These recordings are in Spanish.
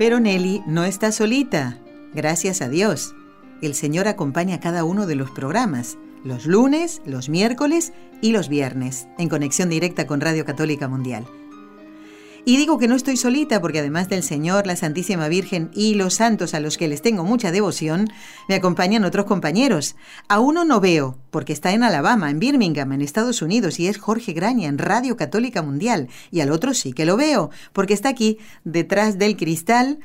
Pero Nelly no está solita, gracias a Dios. El Señor acompaña a cada uno de los programas, los lunes, los miércoles y los viernes, en conexión directa con Radio Católica Mundial. Y digo que no estoy solita porque además del Señor, la Santísima Virgen y los santos a los que les tengo mucha devoción, me acompañan otros compañeros. A uno no veo, porque está en Alabama, en Birmingham, en Estados Unidos, y es Jorge Graña en Radio Católica Mundial. Y al otro sí que lo veo, porque está aquí, detrás del cristal,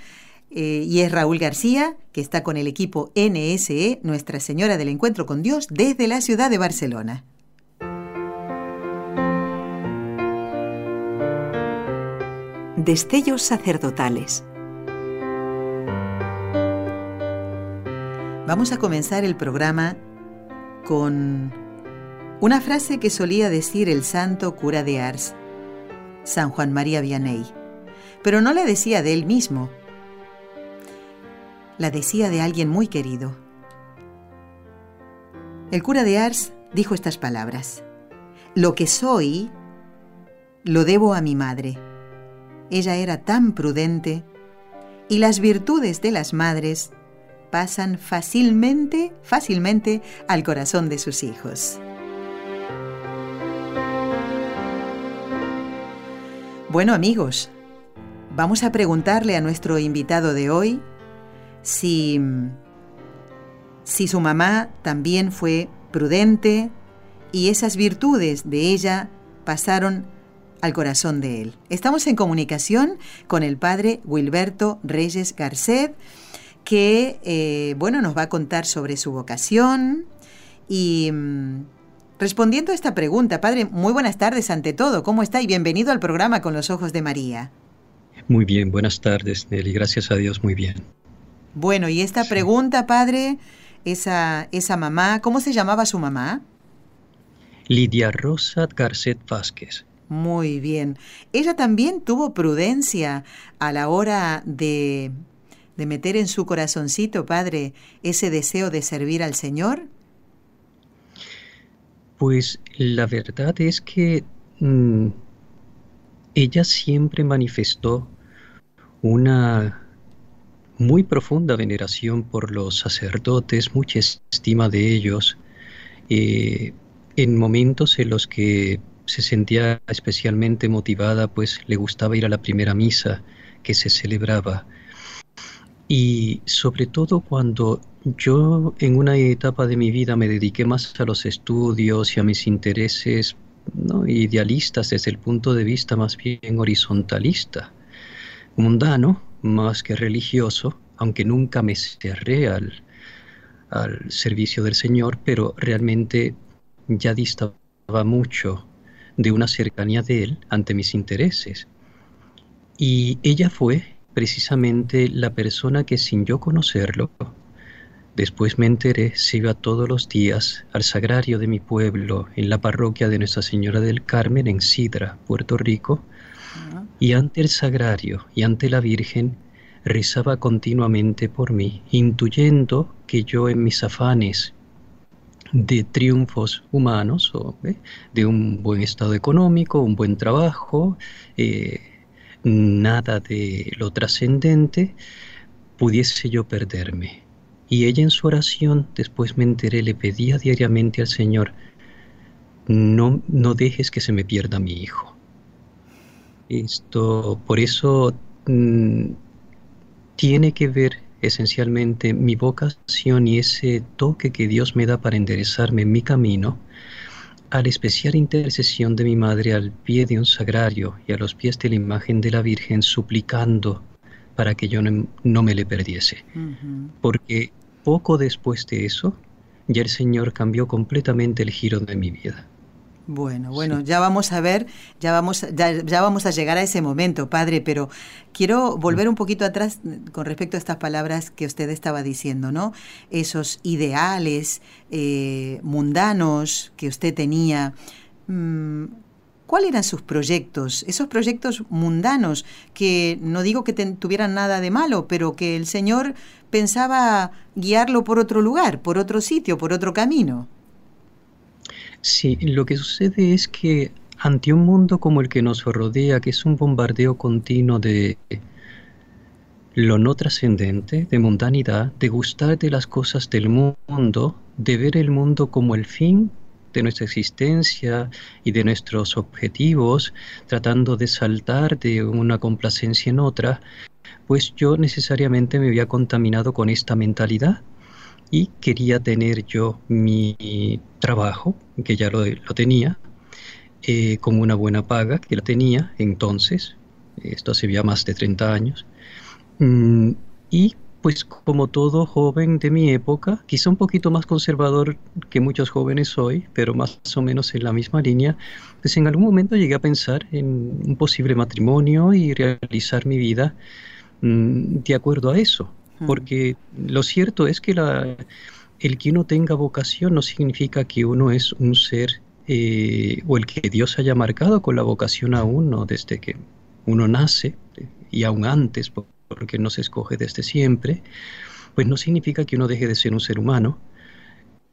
eh, y es Raúl García, que está con el equipo NSE, Nuestra Señora del Encuentro con Dios, desde la ciudad de Barcelona. Destellos sacerdotales. Vamos a comenzar el programa con una frase que solía decir el santo cura de Ars, San Juan María Vianney, pero no la decía de él mismo, la decía de alguien muy querido. El cura de Ars dijo estas palabras, Lo que soy, lo debo a mi madre ella era tan prudente y las virtudes de las madres pasan fácilmente, fácilmente al corazón de sus hijos. Bueno amigos, vamos a preguntarle a nuestro invitado de hoy si, si su mamá también fue prudente y esas virtudes de ella pasaron al corazón de él. Estamos en comunicación con el padre Wilberto Reyes Garcet, que eh, bueno, nos va a contar sobre su vocación y mm, respondiendo a esta pregunta, padre, muy buenas tardes ante todo, ¿cómo está? Y bienvenido al programa Con los Ojos de María. Muy bien, buenas tardes, Nelly, gracias a Dios, muy bien. Bueno, y esta pregunta, padre, esa, esa mamá, ¿cómo se llamaba su mamá? Lidia Rosa Garcet Vázquez. Muy bien. Ella también tuvo prudencia a la hora de, de meter en su corazoncito, Padre, ese deseo de servir al Señor. Pues la verdad es que mm, ella siempre manifestó una muy profunda veneración por los sacerdotes, mucha estima de ellos, eh, en momentos en los que se sentía especialmente motivada, pues le gustaba ir a la primera misa que se celebraba. Y sobre todo cuando yo en una etapa de mi vida me dediqué más a los estudios y a mis intereses ¿no? idealistas desde el punto de vista más bien horizontalista, mundano, más que religioso, aunque nunca me cerré al, al servicio del Señor, pero realmente ya distaba mucho de una cercanía de él ante mis intereses. Y ella fue precisamente la persona que sin yo conocerlo, después me enteré, se iba todos los días al sagrario de mi pueblo, en la parroquia de Nuestra Señora del Carmen, en Sidra, Puerto Rico, y ante el sagrario y ante la Virgen rezaba continuamente por mí, intuyendo que yo en mis afanes de triunfos humanos o de un buen estado económico, un buen trabajo, eh, nada de lo trascendente, pudiese yo perderme. Y ella en su oración, después me enteré, le pedía diariamente al Señor, no, no dejes que se me pierda mi hijo. Esto, por eso mm, tiene que ver esencialmente mi vocación y ese toque que Dios me da para enderezarme en mi camino, a la especial intercesión de mi madre al pie de un sagrario y a los pies de la imagen de la Virgen suplicando para que yo no, me le perdiese. Porque poco después de eso, ya el Señor cambió completamente el giro de mi vida. Bueno, bueno, ya vamos a ver, ya vamos, ya, vamos a llegar a ese momento, padre, pero quiero volver un poquito atrás con respecto a estas palabras que usted estaba diciendo, ¿no? Esos ideales eh, mundanos que usted tenía. Mm, ¿Cuáles eran sus proyectos? Esos proyectos mundanos que no digo que tuvieran nada de malo, pero que el Señor pensaba guiarlo por otro lugar, por otro sitio, por otro camino. Sí, lo que sucede es que ante un mundo como el que nos rodea, que es un bombardeo continuo de lo no trascendente, de mundanidad, de gustar de las cosas del mundo, de ver el mundo como el fin de nuestra existencia y de nuestros objetivos, tratando de saltar de una complacencia en otra, pues yo necesariamente me había contaminado con esta mentalidad y quería tener yo mi trabajo, que ya lo, tenía, eh, con una buena paga, que la tenía entonces, esto hace ya más de 30 años, mm, y pues como todo joven de mi época, quizá un poquito más conservador que muchos jóvenes hoy, pero más o menos en la misma línea, pues en algún momento llegué a pensar en un posible matrimonio y realizar mi vida mm, de acuerdo a eso. Porque lo cierto es que la, el que uno tenga vocación no significa que uno es un ser eh, o el que Dios haya marcado con la vocación a uno desde que uno nace y aún antes, porque no se escoge desde siempre, pues no significa que uno deje de ser un ser humano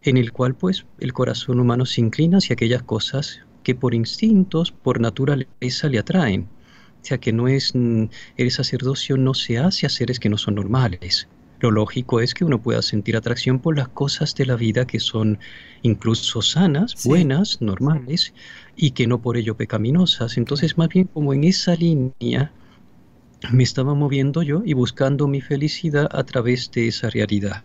en el cual pues el corazón humano se inclina hacia aquellas cosas que por instintos, por naturaleza le atraen. Que no es, mm, el sacerdocio no se hace a seres que no son normales. Lo lógico es que uno pueda sentir atracción por las cosas de la vida que son incluso sanas, buenas, normales, y que no por ello pecaminosas. Entonces, más bien como en esa línea me estaba moviendo yo y buscando mi felicidad a través de esa realidad.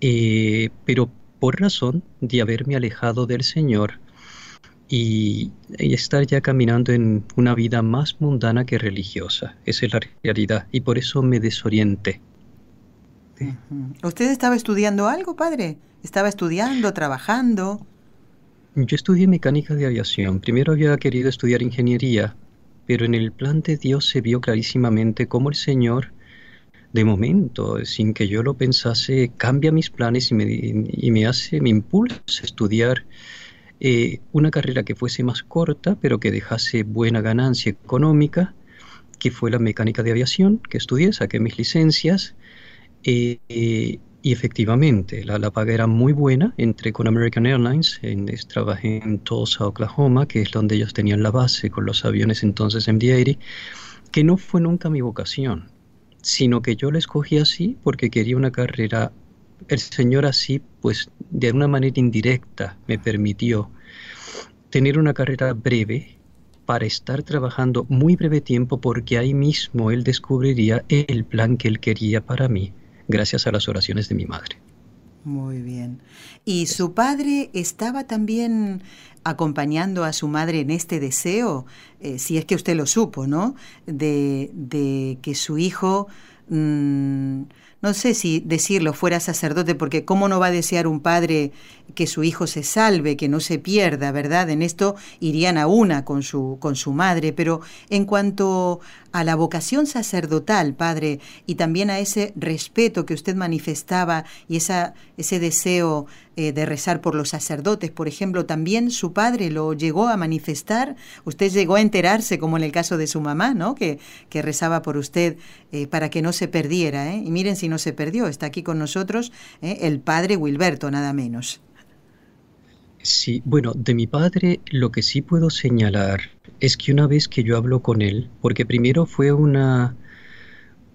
Eh, pero por razón de haberme alejado del Señor, y, estar ya caminando en una vida más mundana que religiosa. Esa es la realidad y por eso me desorienté. ¿Usted estaba estudiando algo, padre? ¿Estaba estudiando, trabajando? Yo estudié mecánica de aviación. Primero había querido estudiar ingeniería, pero en el plan de Dios se vio clarísimamente cómo el Señor, de momento, sin que yo lo pensase, cambia mis planes y me, y me hace, me impulsa a estudiar eh, una carrera que fuese más corta, pero que dejase buena ganancia económica, que fue la mecánica de aviación, que estudié, saqué mis licencias, eh, y efectivamente la, la, paga era muy buena, entré con American Airlines, en, trabajé en Tulsa, Oklahoma, que es donde ellos tenían la base con los aviones entonces MD-80, que no fue nunca mi vocación, sino que yo la escogí así porque quería una carrera el Señor así, pues de una manera indirecta, me permitió tener una carrera breve para estar trabajando muy breve tiempo porque ahí mismo Él descubriría el plan que Él quería para mí, gracias a las oraciones de mi madre. Muy bien. ¿Y su padre estaba también acompañando a su madre en este deseo, eh, si es que usted lo supo, ¿no? De, de que su hijo... Mm, no sé si decirlo, fuera sacerdote, porque cómo no va a desear un padre que su hijo se salve, que no se pierda, ¿verdad? En esto irían a una con su, con su madre, pero en cuanto a la vocación sacerdotal, padre, y también a ese respeto que usted manifestaba y esa, ese deseo eh, de rezar por los sacerdotes, por ejemplo, también su padre lo llegó a manifestar, usted llegó a enterarse, como en el caso de su mamá, ¿no? Que, que rezaba por usted eh, para que no se perdiera, ¿eh? Y miren si no se perdió, está aquí con nosotros el padre Wilberto, nada menos. Sí, bueno, de mi padre lo que sí puedo señalar es que una vez que yo hablo con él, porque primero fue una,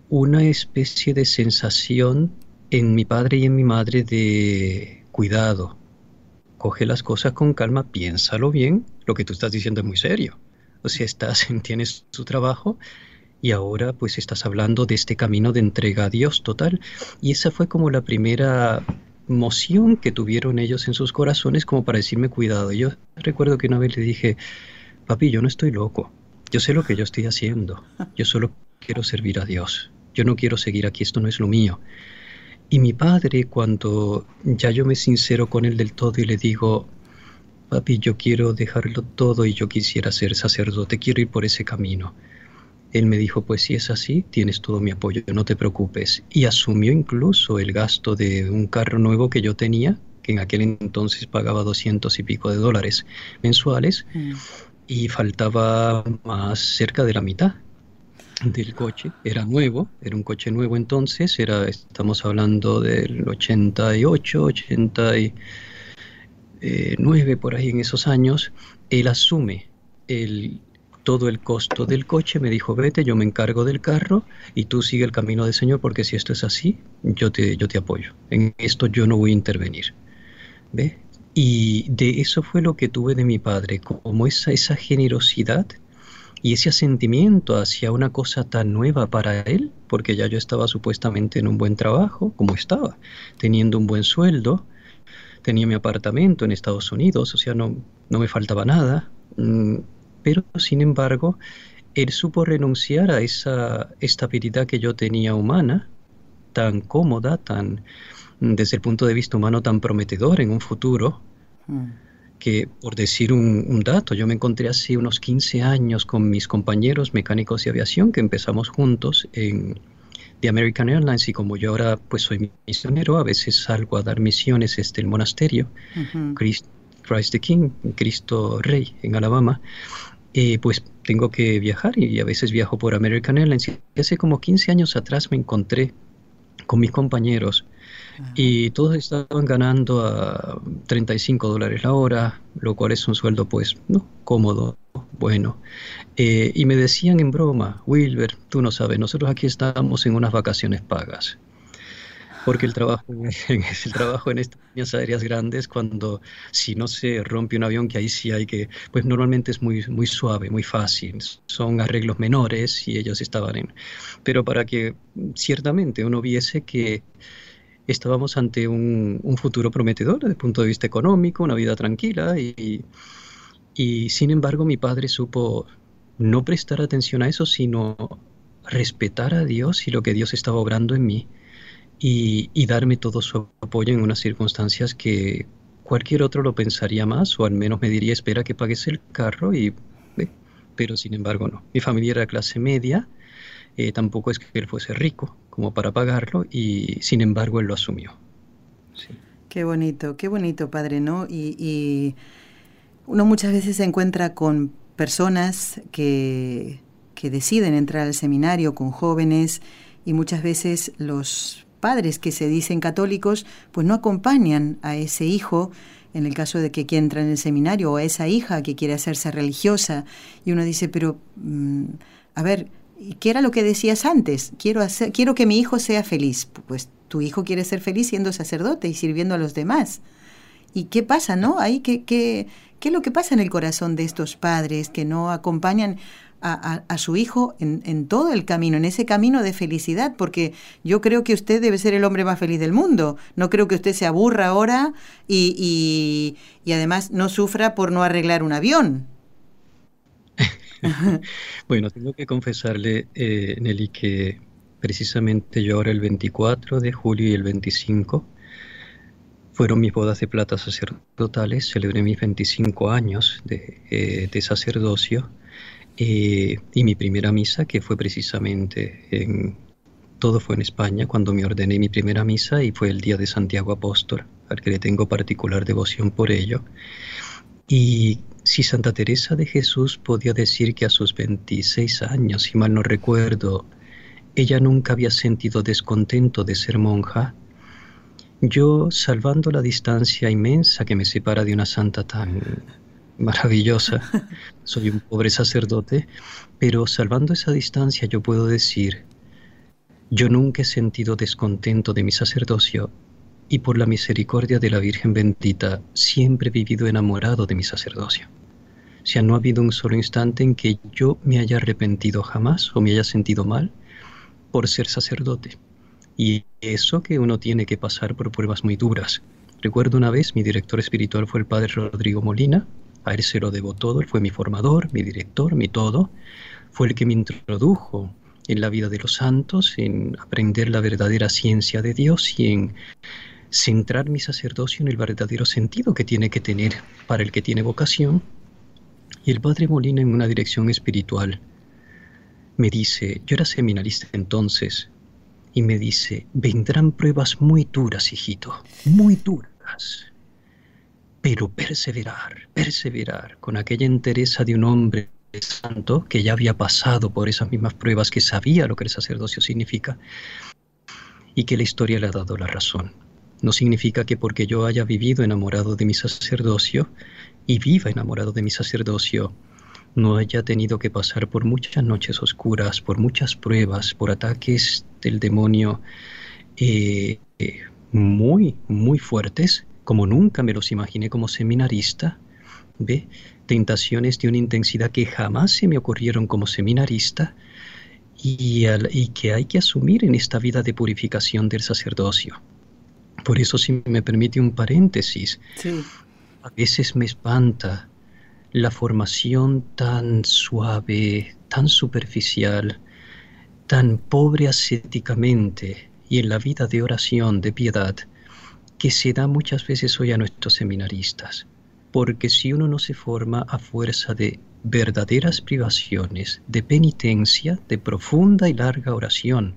una especie de sensación en mi padre y en mi madre de cuidado, coge las cosas con calma, piénsalo bien, lo que tú estás diciendo es muy serio. O sea, estás, tienes su trabajo y ahora pues estás hablando de este camino de entrega a Dios total. Y esa fue como la primera moción que tuvieron ellos en sus corazones como para decirme cuidado. Yo recuerdo que una vez le dije, papi, yo no estoy loco, yo sé lo que yo estoy haciendo, yo solo quiero servir a Dios, yo no quiero seguir aquí, esto no es lo mío. Y mi padre, cuando ya yo me sincero con él del todo y le digo, papi, yo quiero dejarlo todo y yo quisiera ser sacerdote, quiero ir por ese camino. Él me dijo, pues si es así, tienes todo mi apoyo, no te preocupes. Y asumió incluso el gasto de un carro nuevo que yo tenía, que en aquel entonces pagaba doscientos y pico de dólares mensuales, mm. y faltaba más cerca de la mitad del coche. Era nuevo, era un coche nuevo entonces, era, estamos hablando del 88, 89, por ahí en esos años. Él asume el, todo el costo del coche, me dijo, vete, yo me encargo del carro y tú sigue el camino del Señor, porque si esto es así, yo te, yo te apoyo. En esto yo no voy a intervenir. ¿Ve? Y de eso fue lo que tuve de mi padre, como esa, esa generosidad y ese sentimiento hacia una cosa tan nueva para él, porque ya yo estaba supuestamente en un buen trabajo, como estaba, teniendo un buen sueldo, tenía mi apartamento en Estados Unidos, o sea, no, no me faltaba nada, mm, pero sin embargo, él supo renunciar a esa estabilidad que yo tenía humana, tan cómoda, tan, desde el punto de vista humano, tan prometedor en un futuro. Mm que, por decir un, dato, yo me encontré hace unos 15 años con mis compañeros mecánicos de aviación que empezamos juntos en The American Airlines y como yo ahora pues soy misionero, a veces salgo a dar misiones este el monasterio, Christ, the King, Cristo Rey en Alabama, eh, pues tengo que viajar y a veces viajo por American Airlines. Y hace como 15 años atrás me encontré con mis compañeros y todos estaban ganando a 35 dólares la hora, lo cual es un sueldo pues no cómodo, bueno. Eh, y me decían en broma, Wilber, tú no sabes, nosotros aquí estamos en unas vacaciones pagas. Porque el trabajo, es el trabajo en estas líneas aéreas grandes, cuando si no se rompe un avión, que ahí sí hay que, pues normalmente es muy, muy suave, muy fácil, son arreglos menores y ellos estaban en... Pero para que ciertamente uno viese que estábamos ante un, futuro prometedor desde el punto de vista económico, una vida tranquila y, y sin embargo mi padre supo no prestar atención a eso, sino respetar a Dios y lo que Dios estaba obrando en mí y, y, darme todo su apoyo en unas circunstancias que cualquier otro lo pensaría más o al menos me diría espera que pagues el carro y pero sin embargo no. Mi familia era clase media, eh, tampoco es que él fuese rico como para pagarlo y sin embargo él lo asumió. Qué bonito, qué bonito, padre, ¿no? Y, uno muchas veces se encuentra con personas que, que deciden entrar al seminario, con jóvenes, y muchas veces los padres que se dicen católicos, pues no acompañan a ese hijo en el caso de que quiera entrar en el seminario o a esa hija que quiere hacerse religiosa y uno dice, pero mm, a ver, ¿qué era lo que decías antes? Quiero, hacer, quiero que mi hijo sea feliz. Pues tu hijo quiere ser feliz siendo sacerdote y sirviendo a los demás. ¿Y qué pasa, no? Ahí, ¿qué, qué, qué es lo que pasa en el corazón de estos padres que no acompañan a, su hijo en, en, todo el camino, en ese camino de felicidad? Porque yo creo que usted debe ser el hombre más feliz del mundo. No creo que usted se aburra ahora y, y, y además no sufra por no arreglar un avión. bueno, tengo que confesarle, eh, Nelly, que precisamente yo ahora el 24 de julio y el 25 fueron mis bodas de plata sacerdotales, celebré mis 25 años de, eh, sacerdocio eh, y mi primera misa, que fue precisamente en, todo fue en España, cuando me ordené mi primera misa y fue el día de Santiago Apóstol, al que le tengo particular devoción por ello. Y si Santa Teresa de Jesús podía decir que a sus 26 años, si mal no recuerdo, ella nunca había sentido descontento de ser monja, yo, salvando la distancia inmensa que me separa de una santa tan maravillosa, soy un pobre sacerdote, pero salvando esa distancia yo puedo decir, yo nunca he sentido descontento de mi sacerdocio y por la misericordia de la Virgen bendita siempre he vivido enamorado de mi sacerdocio. O sea, no ha habido un solo instante en que yo me haya arrepentido jamás o me haya sentido mal por ser sacerdote. Y eso que uno tiene que pasar por pruebas muy duras. Recuerdo una vez, mi director espiritual fue el padre Rodrigo Molina, a él se lo debo todo, él fue mi formador, mi director, mi todo, fue el que me introdujo en la vida de los santos, en aprender la verdadera ciencia de Dios y en centrar mi sacerdocio en el verdadero sentido que tiene que tener para el que tiene vocación. Y el padre Molina en una dirección espiritual me dice, yo era seminarista entonces, y me dice, vendrán pruebas muy duras, hijito, muy duras. Pero perseverar, perseverar con aquella entereza de un hombre santo que ya había pasado por esas mismas pruebas, que sabía lo que el sacerdocio significa y que la historia le ha dado la razón. No significa que porque yo haya vivido enamorado de mi sacerdocio y viva enamorado de mi sacerdocio, no haya tenido que pasar por muchas noches oscuras, por muchas pruebas, por ataques del demonio eh, muy, muy fuertes, como nunca me los imaginé como seminarista, ¿ve? Tentaciones de una intensidad que jamás se me ocurrieron como seminarista y, y que hay que asumir en esta vida de purificación del sacerdocio. Por eso, si me permite un paréntesis, a veces me espanta la formación tan suave, tan superficial, tan pobre ascéticamente y en la vida de oración, de piedad, que se da muchas veces hoy a nuestros seminaristas. Porque si uno no se forma a fuerza de verdaderas privaciones, de penitencia, de profunda y larga oración,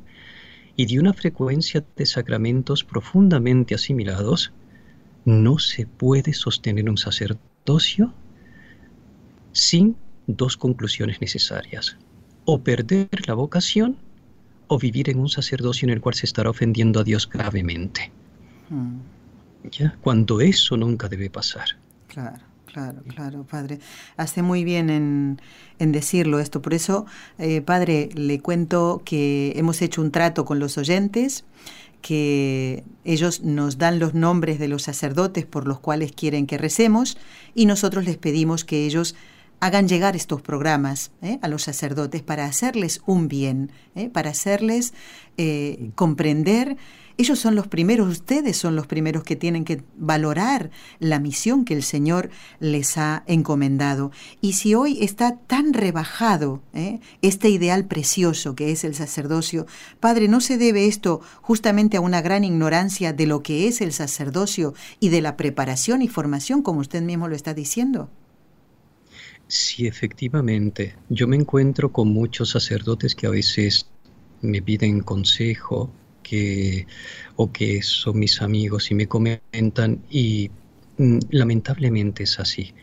y de una frecuencia de sacramentos profundamente asimilados, no se puede sostener un sacerdocio sin dos conclusiones necesarias. O perder la vocación o vivir en un sacerdocio en el cual se estará ofendiendo a Dios gravemente. Hmm. ¿Ya? Cuando eso nunca debe pasar. Claro, claro, claro, padre. Hace muy bien en, decirlo esto. Por eso, eh, padre, le cuento que hemos hecho un trato con los oyentes que ellos nos dan los nombres de los sacerdotes por los cuales quieren que recemos y nosotros les pedimos que ellos hagan llegar estos programas ¿eh? a los sacerdotes para hacerles un bien, ¿eh? para hacerles comprender. Ellos son los primeros, ustedes son los primeros que tienen que valorar la misión que el Señor les ha encomendado. Y si hoy está tan rebajado este ideal precioso que es el sacerdocio, Padre, ¿no se debe esto justamente a una gran ignorancia de lo que es el sacerdocio y de la preparación y formación, como usted mismo lo está diciendo? Sí, efectivamente. Yo me encuentro con muchos sacerdotes que a veces me piden consejo que, o que son mis amigos y me comentan y mm, lamentablemente es así.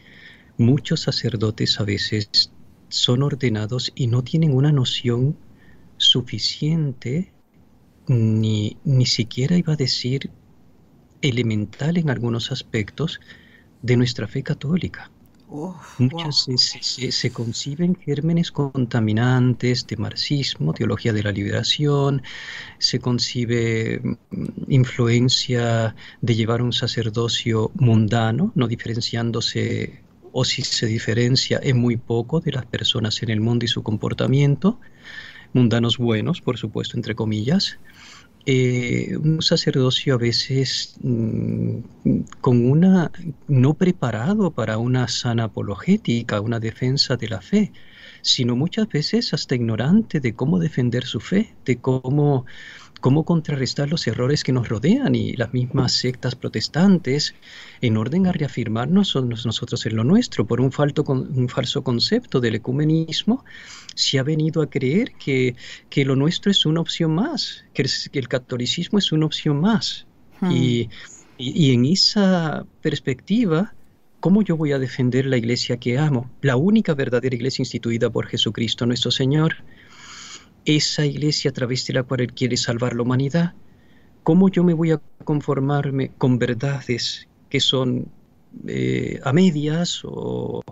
Muchos sacerdotes a veces son ordenados y no tienen una noción suficiente ni, ni siquiera iba a decir elemental en algunos aspectos de nuestra fe católica. Muchas se, conciben gérmenes contaminantes de marxismo, teología de la liberación, se concibe mm, influencia de llevar un sacerdocio mundano, no diferenciándose o si se diferencia en muy poco de las personas en el mundo y su comportamiento, mundanos buenos, por supuesto, entre comillas, eh, un sacerdocio a veces mm, con una no preparado para una sana apologética, una defensa de la fe, sino muchas veces hasta ignorante de cómo defender su fe, de cómo cómo contrarrestar los errores que nos rodean y las mismas sectas protestantes en orden a reafirmarnos nosotros en lo nuestro por un, un falso concepto del ecumenismo se ha venido a creer que, que lo nuestro es una opción más, que el, catolicismo es una opción más. Hmm. Y, y en esa perspectiva, ¿cómo yo voy a defender la iglesia que amo? La única verdadera iglesia instituida por Jesucristo nuestro Señor esa iglesia a través de la cual Él quiere salvar la humanidad, ¿cómo yo me voy a conformarme con verdades que son eh, a medias o,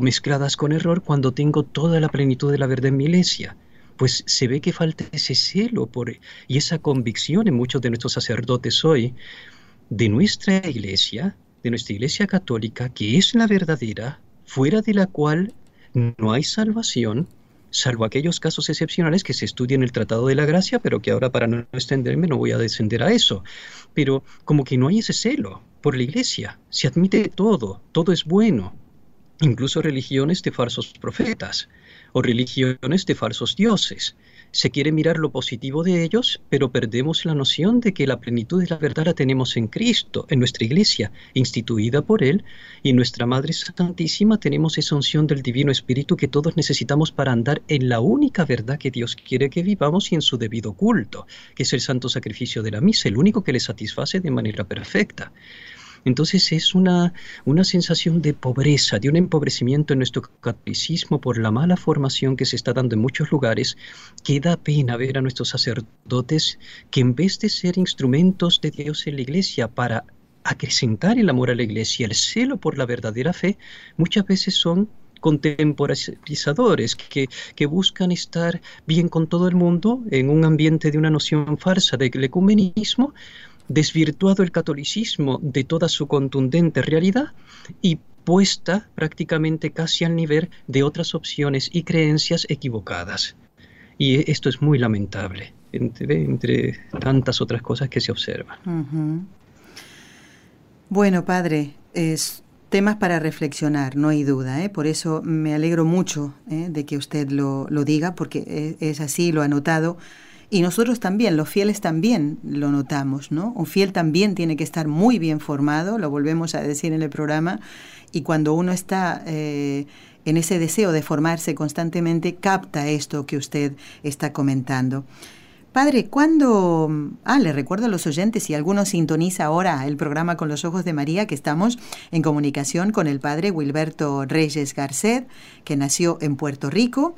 mezcladas con error cuando tengo toda la plenitud de la verdad en mi iglesia? Pues se ve que falta ese celo por, y esa convicción en muchos de nuestros sacerdotes hoy de nuestra iglesia, de nuestra iglesia católica, que es la verdadera, fuera de la cual no hay salvación, salvo aquellos casos excepcionales que se estudian en el Tratado de la Gracia, pero que ahora para no extenderme no voy a descender a eso. Pero como que no hay ese celo por la Iglesia, se admite todo, todo es bueno, incluso religiones de falsos profetas o religiones de falsos dioses. Se quiere mirar lo positivo de ellos, pero perdemos la noción de que la plenitud de la verdad la tenemos en Cristo, en nuestra iglesia, instituida por Él, y en nuestra Madre Santísima tenemos esa unción del Divino Espíritu que todos necesitamos para andar en la única verdad que Dios quiere que vivamos y en su debido culto, que es el santo sacrificio de la misa, el único que le satisface de manera perfecta. Entonces es una, una sensación de pobreza, de un empobrecimiento en nuestro catolicismo por la mala formación que se está dando en muchos lugares, que da pena ver a nuestros sacerdotes que en vez de ser instrumentos de Dios en la iglesia para acrecentar el amor a la iglesia, el celo por la verdadera fe, muchas veces son contemporizadores que, que, buscan estar bien con todo el mundo en un ambiente de una noción falsa del ecumenismo desvirtuado el catolicismo de toda su contundente realidad y puesta prácticamente casi al nivel de otras opciones y creencias equivocadas. Y esto es muy lamentable, entre, tantas otras cosas que se observan. Bueno, padre, es temas para reflexionar, no hay duda. ¿eh? Por eso me alegro mucho ¿eh? de que usted lo, lo diga, porque es, es así, lo ha notado y nosotros también, los fieles también lo notamos, ¿no? Un fiel también tiene que estar muy bien formado, lo volvemos a decir en el programa, y cuando uno está eh, en ese deseo de formarse constantemente, capta esto que usted está comentando. Padre, ¿cuándo... Ah, le recuerdo a los oyentes, si alguno sintoniza ahora el programa Con los Ojos de María, que estamos en comunicación con el padre Wilberto Reyes Garcet, que nació en Puerto Rico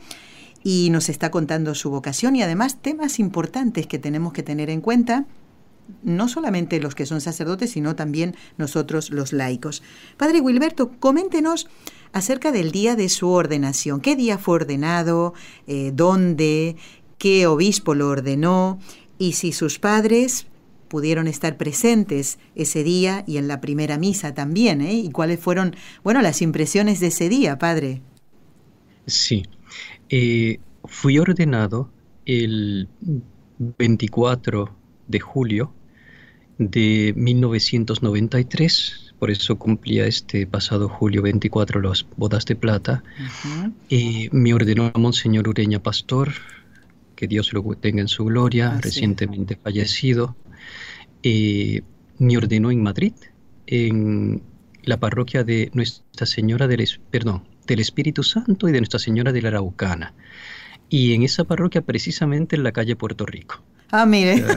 y nos está contando su vocación y además temas importantes que tenemos que tener en cuenta, no solamente los que son sacerdotes, sino también nosotros los laicos. Padre Wilberto, coméntenos acerca del día de su ordenación. ¿Qué día fue ordenado? Eh, ¿Dónde? ¿Qué obispo lo ordenó? Y si sus padres pudieron estar presentes ese día y en la primera misa también, ¿eh? ¿Y cuáles fueron, bueno, las impresiones de ese día, padre? Sí, eh, fui ordenado el 24 de julio de 1993, por eso cumplía este pasado julio 24 las bodas de plata. Eh, me ordenó Monseñor Ureña Pastor, que Dios lo tenga en su gloria, recientemente fallecido. Eh, me ordenó en Madrid, en la parroquia de Nuestra Señora del, perdón, del Espíritu Santo y de Nuestra Señora de la Araucana. Y en esa parroquia, precisamente en la calle Puerto Rico. Ah, mire.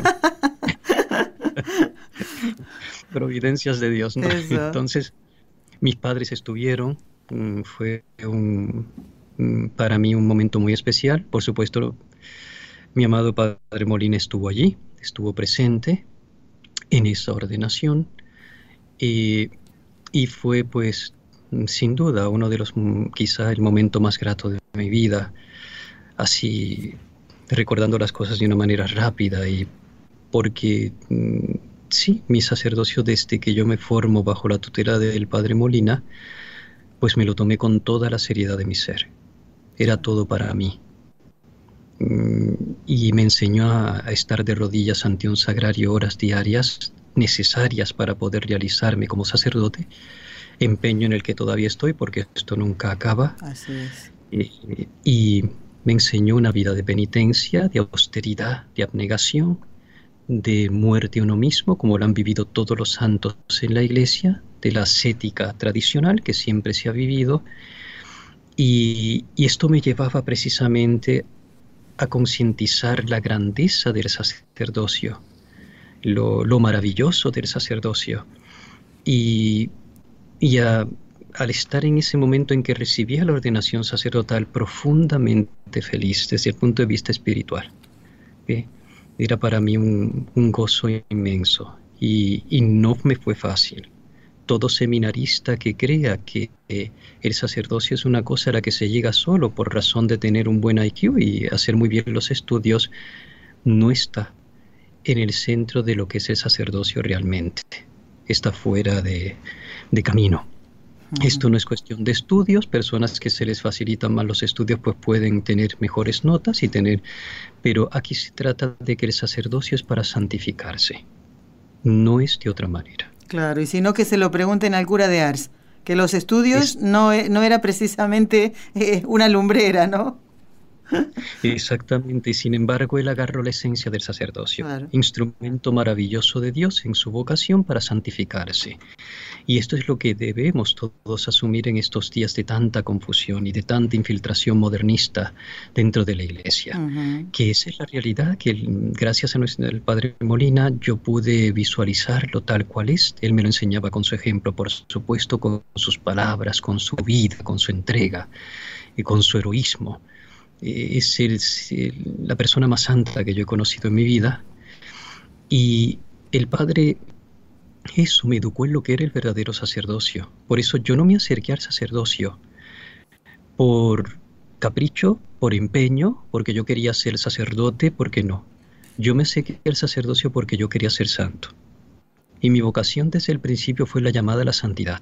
Providencias de Dios, ¿no? Entonces, mis padres estuvieron, mm, fue un, mm, para mí un momento muy especial. Por supuesto, mi amado Padre Molina estuvo allí, estuvo presente en esa ordenación y, y fue pues sin duda uno de los, mm, quizá el momento más grato de mi vida, así recordando las cosas de una manera rápida y porque mm, sí, mi sacerdocio desde que yo me formo bajo la tutela del Padre Molina, pues me lo tomé con toda la seriedad de mi ser. Era todo para mí. Mm, y me enseñó a, a estar de rodillas ante un sagrario horas diarias necesarias para poder realizarme como sacerdote empeño en el que todavía estoy porque esto nunca acaba. Así es. Y, me enseñó una vida de penitencia, de austeridad, de abnegación, de muerte a uno mismo, como lo han vivido todos los santos en la iglesia, de la ascética tradicional que siempre se ha vivido. Y, esto me llevaba precisamente a concientizar la grandeza del sacerdocio, lo, lo maravilloso del sacerdocio. Y y al estar en ese momento en que recibía la ordenación sacerdotal profundamente feliz desde el punto de vista espiritual, era para mí un, gozo inmenso y, no me fue fácil. Todo seminarista que crea que el sacerdocio es una cosa a la que se llega solo por razón de tener un buen IQ y hacer muy bien los estudios, no está en el centro de lo que es el sacerdocio realmente. Está fuera de, de camino. Esto no es cuestión de estudios, personas que se les facilitan más los estudios pues pueden tener mejores notas y tener, pero aquí se trata de que el sacerdocio es para santificarse, no es de otra manera. Claro, y si no que se lo pregunten al cura de Ars, que los estudios no, e, no era precisamente eh, una lumbrera, ¿no? Exactamente, y sin embargo él agarró la esencia del sacerdocio, instrumento maravilloso de Dios en su vocación para santificarse. Y esto es lo que debemos todos asumir en estos días de tanta confusión y de tanta infiltración modernista dentro de la iglesia, que esa es la realidad que gracias a nuestro, al Padre Molina yo pude visualizarlo tal cual es. Él me lo enseñaba con su ejemplo, por supuesto, con sus palabras, con su vida, con su entrega y con su heroísmo. Es la persona más santa que yo he conocido en mi vida. Y el Padre, eso me educó en lo que era el verdadero sacerdocio. Por eso yo no me acerqué al sacerdocio por capricho, por empeño, porque yo quería ser sacerdote, porque no. Yo me acerqué al sacerdocio porque yo quería ser santo. Y mi vocación desde el principio fue la llamada a la santidad.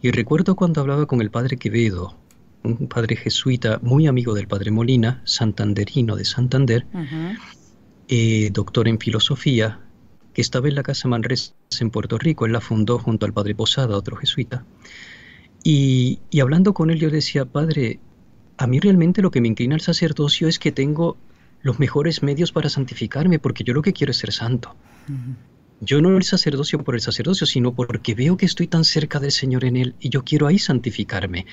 Y recuerdo cuando hablaba con el padre Quevedo, un padre jesuita muy amigo del padre Molina, santanderino de Santander, eh, doctor en filosofía, que estaba en la Casa Manresa en Puerto Rico. Él la fundó junto al padre Posada, otro jesuita. Y, y, hablando con él yo decía, padre, a mí realmente lo que me inclina al sacerdocio es que tengo los mejores medios para santificarme, porque yo lo que quiero es ser santo. Yo no el sacerdocio por el sacerdocio, sino porque veo que estoy tan cerca del Señor en él y yo quiero ahí santificarme.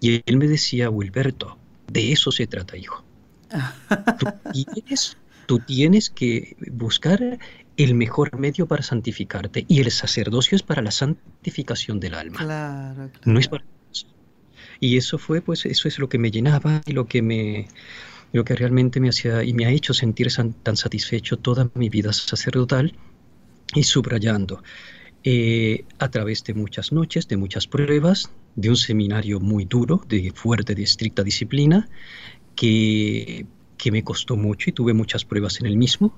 Y él me decía, Wilberto, de eso se trata, hijo. tú, tienes, que buscar el mejor medio para santificarte y el sacerdocio es para la santificación del alma. Claro, No es para y eso fue, pues, eso es lo que me llenaba y lo que me, lo que realmente me hacía y me ha hecho sentir tan satisfecho toda mi vida sacerdotal y subrayando eh, a través de muchas noches, de muchas pruebas, de un seminario muy duro, de fuerte, de estricta disciplina, que, que me costó mucho y tuve muchas pruebas en el mismo,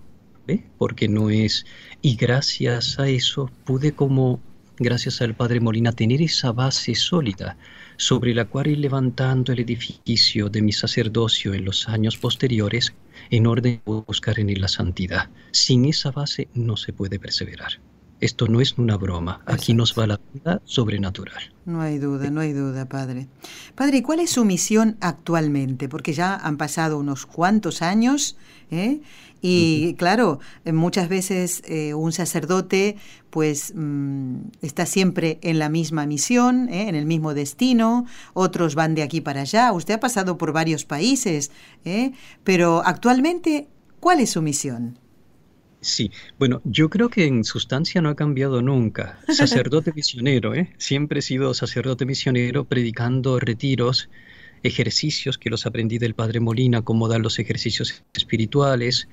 porque no es... Y gracias a eso pude como, gracias al Padre Molina, tener esa base sólida sobre la cual ir levantando el edificio de mi sacerdocio en los años posteriores en orden de buscar en él la santidad. Sin esa base no se puede perseverar. Esto no es una broma, aquí nos va la vida sobrenatural. No hay duda, no hay duda, padre. Padre, ¿cuál es su misión actualmente? Porque ya han pasado unos cuantos años, ¿eh? Y claro, muchas veces eh, un sacerdote pues mm, está siempre en la misma misión, ¿eh? en el mismo destino, otros van de aquí para allá, usted ha pasado por varios países, ¿eh? pero actualmente, ¿cuál es su misión? Sí, bueno, yo creo que en sustancia no ha cambiado nunca. Sacerdote misionero, ¿eh? Siempre he sido sacerdote misionero predicando retiros, ejercicios que los aprendí del Padre Molina, cómo dar los ejercicios espirituales.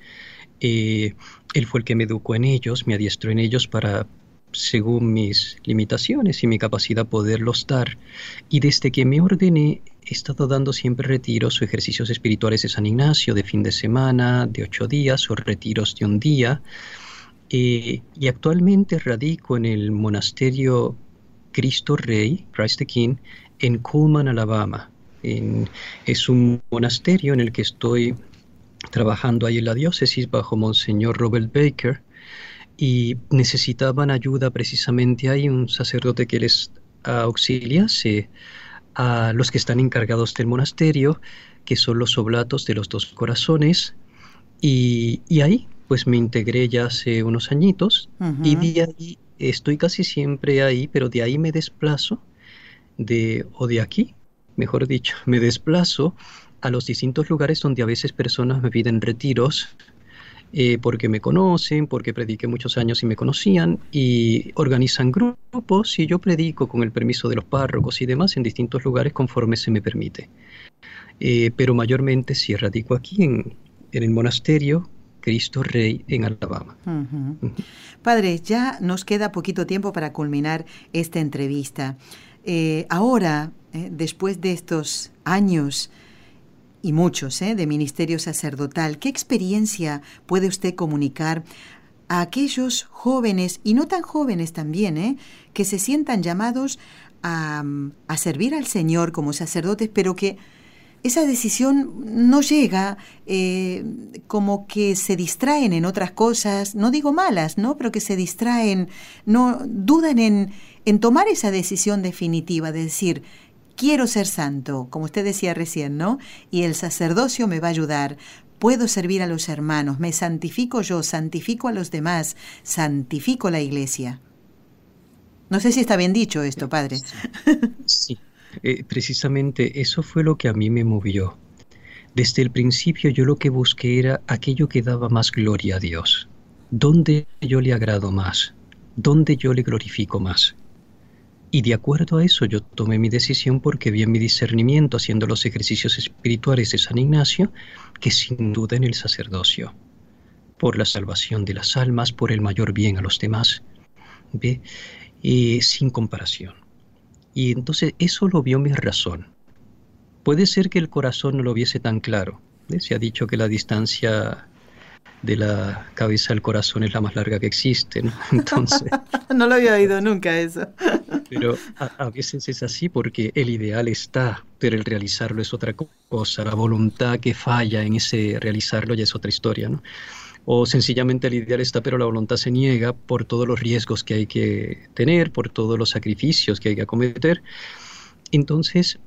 Eh, él fue el que me educó en ellos, me adiestró en ellos para, según mis limitaciones y mi capacidad, poderlos dar. Y desde que me ordené, he estado dando siempre retiros o ejercicios espirituales de San Ignacio de fin de semana, de ocho días o retiros de un día. Eh, y actualmente radico en el monasterio Cristo Rey, Christ the King, en Cullman, Alabama. es un monasterio en el que estoy trabajando ahí en la diócesis bajo Monseñor Robert Baker y necesitaban ayuda precisamente ahí, un sacerdote que les auxiliase a los que están encargados del monasterio, que son los oblatos de los dos corazones, y, ahí pues me integré ya hace unos añitos. Y de ahí estoy casi siempre ahí, pero de ahí me desplazo, de, o de aquí, mejor dicho, me desplazo a los distintos lugares donde a veces personas me piden retiros eh, porque me conocen, porque prediqué muchos años y me conocían, y organizan grupos y yo predico con el permiso de los párrocos y demás en distintos lugares conforme se me permite. Eh, pero mayormente sí radico aquí en, el monasterio Cristo Rey en Alabama. Padre, ya nos queda poquito tiempo para culminar esta entrevista. Eh, ahora, después de estos años, y muchos ¿eh? de ministerio sacerdotal. ¿Qué experiencia puede usted comunicar a aquellos jóvenes, y no tan jóvenes también, ¿eh? que se sientan llamados a, servir al Señor como sacerdotes, pero que esa decisión no llega, eh, como que se distraen en otras cosas, no digo malas, ¿no? Pero que se distraen, no dudan en, en tomar esa decisión definitiva de decir, quiero ser santo, como usted decía recién, ¿no? Y el sacerdocio me va a ayudar. Puedo servir a los hermanos, me santifico yo, santifico a los demás, santifico la iglesia. No sé si está bien dicho esto, padre. Sí, eh, precisamente eso fue lo que a mí me movió. Desde el principio yo lo que busqué era aquello que daba más gloria a Dios. ¿Dónde yo le agrado más? ¿Dónde yo le glorifico más? Y de acuerdo a eso yo tomé mi decisión porque vi en mi discernimiento haciendo los ejercicios espirituales de San Ignacio que sin duda en el sacerdocio, por la salvación de las almas, por el mayor bien a los demás, ¿ve? Y sin comparación. Y entonces eso lo vio mi razón. Puede ser que el corazón no lo viese tan claro. Se ha dicho que la distancia de la cabeza al corazón es la más larga que existe, ¿no? Entonces... no lo había oído nunca eso. pero a, veces es así porque el ideal está, pero el realizarlo es otra cosa. La voluntad que falla en ese realizarlo ya es otra historia, ¿no? O sencillamente el ideal está, pero la voluntad se niega por todos los riesgos que hay que tener, por todos los sacrificios que hay que acometer. Entonces,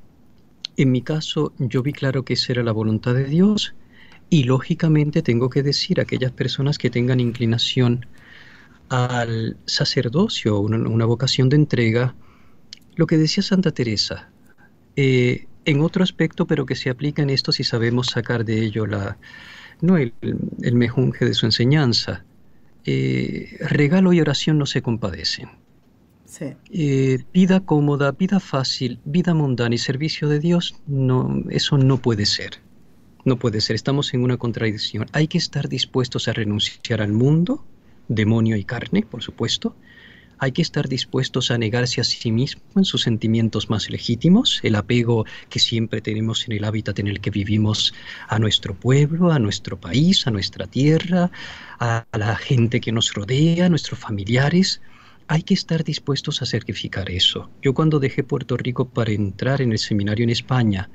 en mi caso, yo vi claro que esa era la voluntad de Dios y lógicamente tengo que decir a aquellas personas que tengan inclinación al sacerdocio, una, vocación de entrega, lo que decía Santa Teresa, eh, en otro aspecto, pero que se aplica en esto si sabemos sacar de ello la, no el, mejunje de su enseñanza. Eh, regalo y oración no se compadecen. Eh, vida cómoda, vida fácil, vida mundana y servicio de Dios, no, eso no puede ser. No puede ser, estamos en una contradicción. Hay que estar dispuestos a renunciar al mundo, demonio y carne, por supuesto. Hay que estar dispuestos a negarse a sí mismo en sus sentimientos más legítimos, el apego que siempre tenemos en el hábitat en el que vivimos a nuestro pueblo, a nuestro país, a nuestra tierra, a la gente que nos rodea, a nuestros familiares. Hay que estar dispuestos a sacrificar eso. Yo cuando dejé Puerto Rico para entrar en el seminario en España,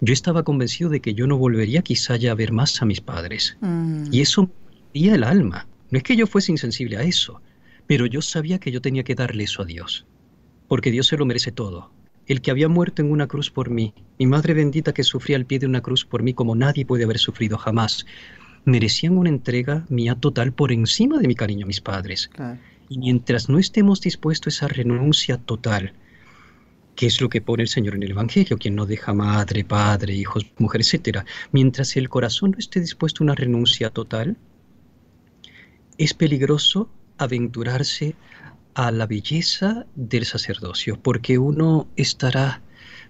yo estaba convencido de que yo no volvería quizá ya a ver más a mis padres. Mm. Y eso me el alma. No es que yo fuese insensible a eso, pero yo sabía que yo tenía que darle eso a Dios, porque Dios se lo merece todo. El que había muerto en una cruz por mí, mi madre bendita que sufría al pie de una cruz por mí como nadie puede haber sufrido jamás, merecían una entrega mía total por encima de mi cariño a mis padres. Y mientras no estemos dispuestos a esa renuncia total, que es lo que pone el Señor en el Evangelio, quien no deja madre, padre, hijos, mujer, etc. Mientras el corazón no esté dispuesto a una renuncia total, es peligroso aventurarse a la belleza del sacerdocio, porque uno estará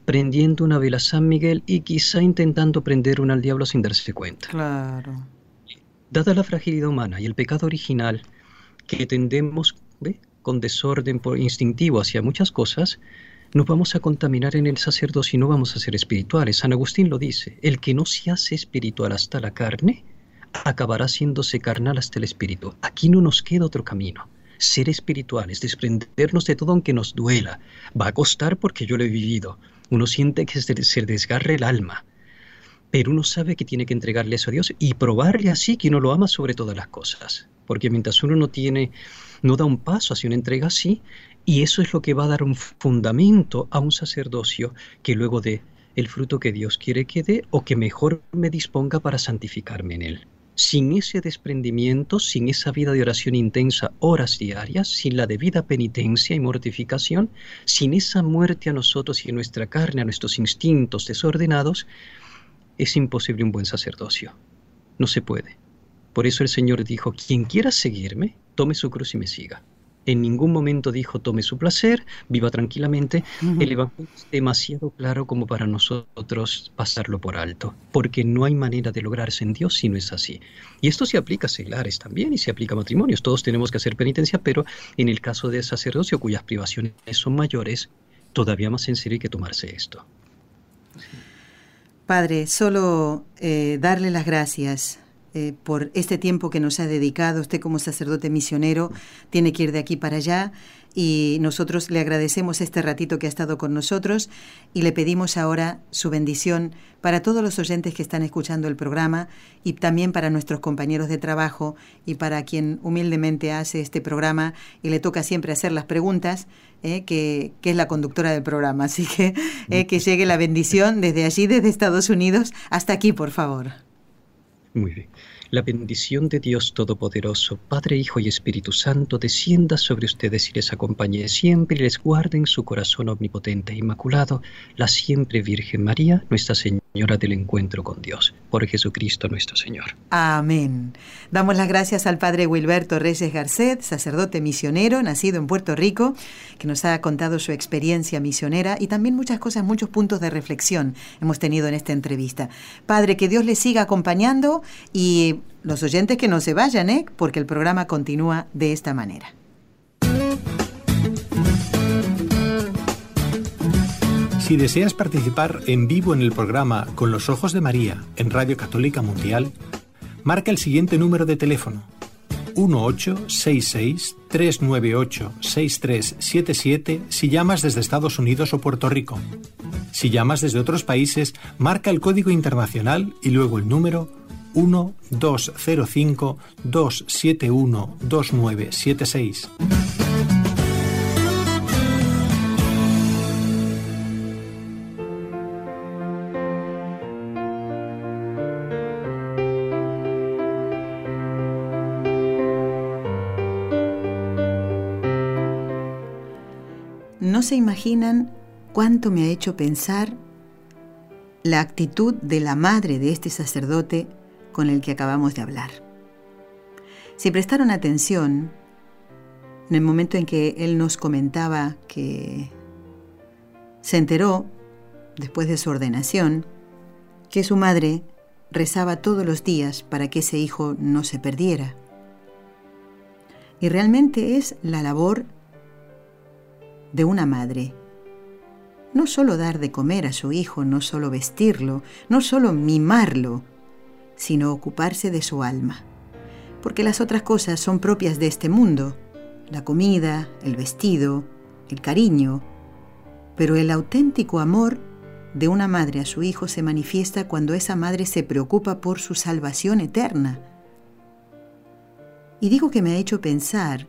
prendiendo una vela a San Miguel y quizá intentando prender una al diablo sin darse cuenta. Claro. Dada la fragilidad humana y el pecado original que tendemos con desorden por instintivo hacia muchas cosas, nos vamos a contaminar en el sacerdocio y no vamos a ser espirituales. San Agustín lo dice, el que no se hace espiritual hasta la carne, acabará haciéndose carnal hasta el espíritu. Aquí no nos queda otro camino. Ser espirituales, desprendernos de todo aunque nos duela. Va a costar porque yo lo he vivido. Uno siente que se desgarre el alma. Pero uno sabe que tiene que entregarle eso a Dios y probarle así que uno lo ama sobre todas las cosas. Porque mientras uno no tiene, no da un paso hacia una entrega así, y eso es lo que va a dar un fundamento a un sacerdocio que luego dé el fruto que Dios quiere que dé o que mejor me disponga para santificarme en él. Sin ese desprendimiento, sin esa vida de oración intensa, horas diarias, sin la debida penitencia y mortificación, sin esa muerte a nosotros y a nuestra carne, a nuestros instintos desordenados, es imposible un buen sacerdocio. No se puede. Por eso el Señor dijo, quien quiera seguirme, tome su cruz y me siga en ningún momento dijo tome su placer, viva tranquilamente. El Evangelio es demasiado claro como para nosotros pasarlo por alto, porque no hay manera de lograrse en Dios si no es así. Y esto se aplica a seglares también y se aplica a matrimonios. Todos tenemos que hacer penitencia, pero en el caso de sacerdocio cuyas privaciones son mayores, todavía más en serio hay que tomarse esto. Padre, solo eh, darle las gracias eh, por este tiempo que nos ha dedicado. Usted como sacerdote misionero tiene que ir de aquí para allá y nosotros le agradecemos este ratito que ha estado con nosotros y le pedimos ahora su bendición para todos los oyentes que están escuchando el programa y también para nuestros compañeros de trabajo y para quien humildemente hace este programa y le toca siempre hacer las preguntas, eh, que, es la conductora del programa. Así que eh, que llegue la bendición desde allí, desde Estados Unidos, hasta aquí, por favor. Muy bien. La bendición de Dios Todopoderoso, Padre, Hijo y Espíritu Santo, descienda sobre ustedes y les acompañe siempre y les guarde en su corazón omnipotente e inmaculado, la siempre Virgen María, Nuestra Señora del Encuentro con Dios, por Jesucristo nuestro Señor. Amén. Damos las gracias al Padre Wilberto Reyes Garcet, sacerdote misionero, nacido en Puerto Rico, que nos ha contado su experiencia misionera y también muchas cosas, muchos puntos de reflexión hemos tenido en esta entrevista. Padre, que Dios les siga acompañando y los oyentes que no se vayan, ¿eh? porque el programa continúa de esta manera. Si deseas participar en vivo en el programa Con los Ojos de María en Radio Católica Mundial, marca el siguiente número de teléfono 1866-398-6377 si llamas desde Estados Unidos o Puerto Rico. Si llamas desde otros países, marca el código internacional y luego el número 1205 271 2976. No se imaginan cuánto me ha hecho pensar la actitud de la madre de este sacerdote con el que acabamos de hablar. Si prestaron atención, en el momento en que él nos comentaba que se enteró, después de su ordenación, que su madre rezaba todos los días para que ese hijo no se perdiera. Y realmente es la labor de una madre. No solo dar de comer a su hijo, no solo vestirlo, no solo mimarlo, sino ocuparse de su alma. Porque las otras cosas son propias de este mundo, la comida, el vestido, el cariño, pero el auténtico amor de una madre a su hijo se manifiesta cuando esa madre se preocupa por su salvación eterna. Y digo que me ha hecho pensar,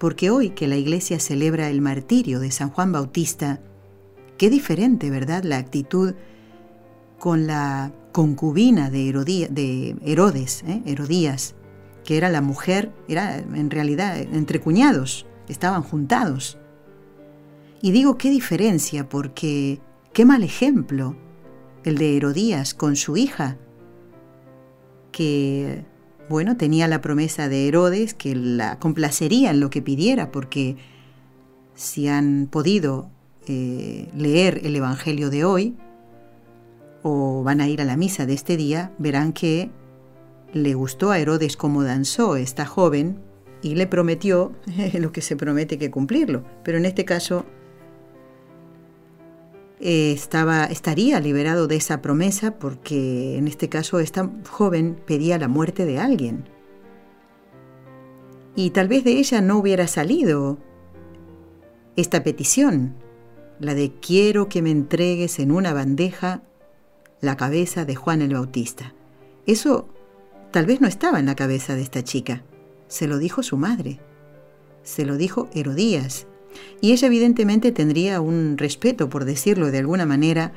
porque hoy que la iglesia celebra el martirio de San Juan Bautista, qué diferente, ¿verdad?, la actitud con la concubina de, de Herodes, ¿eh? Herodías, que era la mujer, era en realidad entre cuñados, estaban juntados. Y digo qué diferencia, porque qué mal ejemplo el de Herodías con su hija, que, bueno, tenía la promesa de Herodes que la complacería en lo que pidiera, porque si han podido eh, leer el Evangelio de hoy, o van a ir a la misa de este día, verán que le gustó a Herodes cómo danzó esta joven y le prometió lo que se promete que cumplirlo. Pero en este caso eh, estaba, estaría liberado de esa promesa porque en este caso esta joven pedía la muerte de alguien. Y tal vez de ella no hubiera salido esta petición, la de quiero que me entregues en una bandeja la cabeza de Juan el Bautista. Eso tal vez no estaba en la cabeza de esta chica. Se lo dijo su madre. Se lo dijo Herodías. Y ella evidentemente tendría un respeto, por decirlo de alguna manera,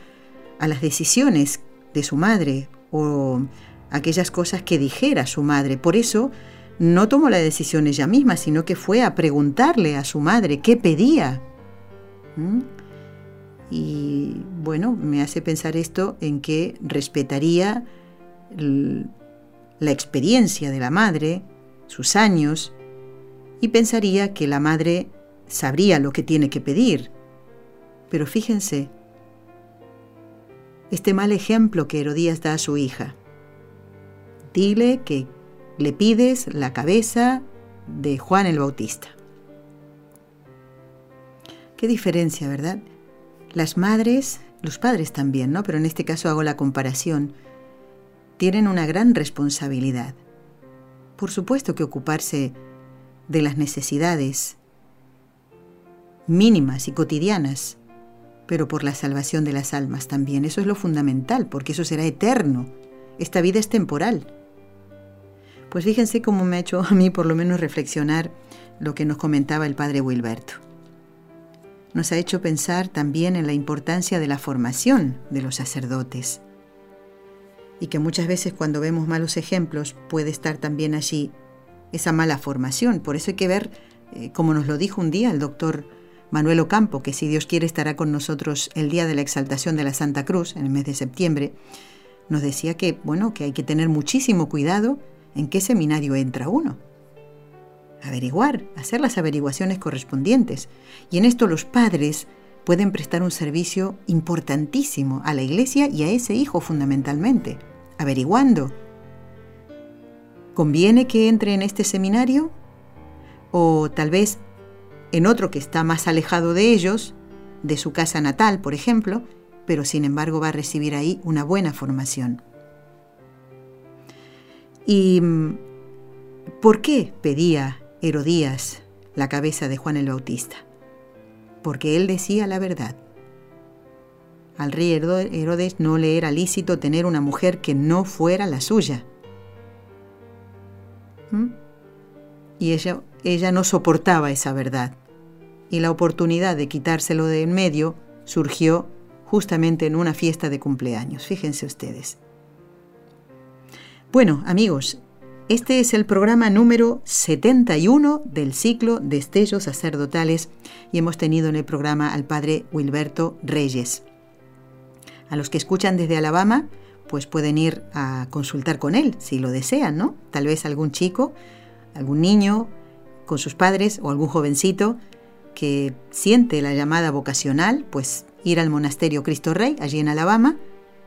a las decisiones de su madre o aquellas cosas que dijera su madre. Por eso no tomó la decisión ella misma, sino que fue a preguntarle a su madre qué pedía. ¿Mm? Y bueno, me hace pensar esto en que respetaría la experiencia de la madre, sus años, y pensaría que la madre sabría lo que tiene que pedir. Pero fíjense, este mal ejemplo que Herodías da a su hija. Dile que le pides la cabeza de Juan el Bautista. Qué diferencia, ¿verdad? Las madres, los padres también, ¿no? Pero en este caso hago la comparación, tienen una gran responsabilidad. Por supuesto que ocuparse de las necesidades mínimas y cotidianas, pero por la salvación de las almas también. Eso es lo fundamental, porque eso será eterno. Esta vida es temporal. Pues fíjense cómo me ha hecho a mí por lo menos reflexionar lo que nos comentaba el padre Wilberto. Nos ha hecho pensar también en la importancia de la formación de los sacerdotes y que muchas veces cuando vemos malos ejemplos puede estar también allí esa mala formación. Por eso hay que ver, eh, como nos lo dijo un día el doctor Manuel Ocampo, que si Dios quiere estará con nosotros el día de la exaltación de la Santa Cruz, en el mes de septiembre, nos decía que, bueno, que hay que tener muchísimo cuidado en qué seminario entra uno. Averiguar, hacer las averiguaciones correspondientes. Y en esto los padres pueden prestar un servicio importantísimo a la iglesia y a ese hijo fundamentalmente averiguando. ¿Conviene que entre en este seminario? O tal vez en otro que está más alejado de ellos, de su casa natal, por ejemplo, pero sin embargo va a recibir ahí una buena formación. ¿Y mm, por qué pedía Herodías la cabeza de Juan el Bautista? Porque él decía la verdad. Al rey Herodes no le era lícito tener una mujer que no fuera la suya. ¿Mm? Y ella, ella no soportaba esa verdad. Y la oportunidad de quitárselo de en medio surgió justamente en una fiesta de cumpleaños. Fíjense ustedes. Bueno, amigos, este es el programa número 71 del ciclo Destellos Sacerdotales y hemos tenido en el programa al padre Wilberto Reyes. A los que escuchan desde Alabama, pues pueden ir a consultar con él si lo desean, ¿no? Tal vez algún chico, algún niño con sus padres o algún jovencito que siente la llamada vocacional, pues ir al monasterio Cristo Rey, allí en Alabama,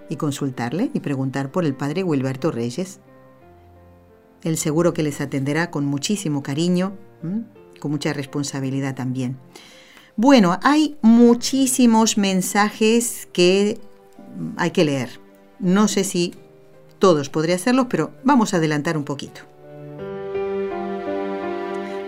y consultarle y preguntar por el padre Wilberto Reyes. Él seguro que les atenderá con muchísimo cariño, con mucha responsabilidad también. Bueno, hay muchísimos mensajes que hay que leer. No sé si todos podría hacerlos, pero vamos a adelantar un poquito.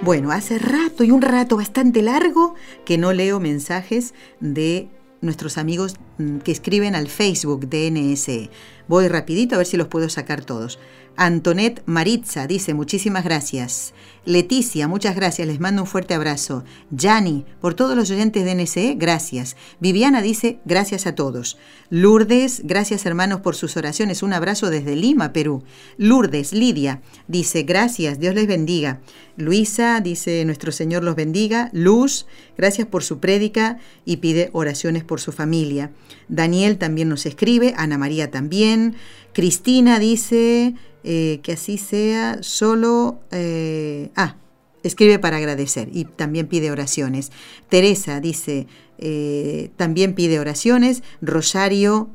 Bueno, hace rato y un rato bastante largo que no leo mensajes de nuestros amigos mm, que escriben al Facebook de NSE. Voy rapidito a ver si los puedo sacar todos. Antonet Maritza dice muchísimas gracias. Leticia, muchas gracias, les mando un fuerte abrazo. Yani, por todos los oyentes de NSE, gracias. Viviana dice gracias a todos. Lourdes, gracias hermanos por sus oraciones, un abrazo desde Lima, Perú. Lourdes, Lidia, dice gracias, Dios les bendiga. Luisa dice nuestro Señor los bendiga. Luz, gracias por su prédica y pide oraciones por su familia. Daniel también nos escribe, Ana María también. Cristina dice, eh, que así sea, solo... Eh, ah, escribe para agradecer y también pide oraciones. Teresa dice, eh, también pide oraciones. Rosario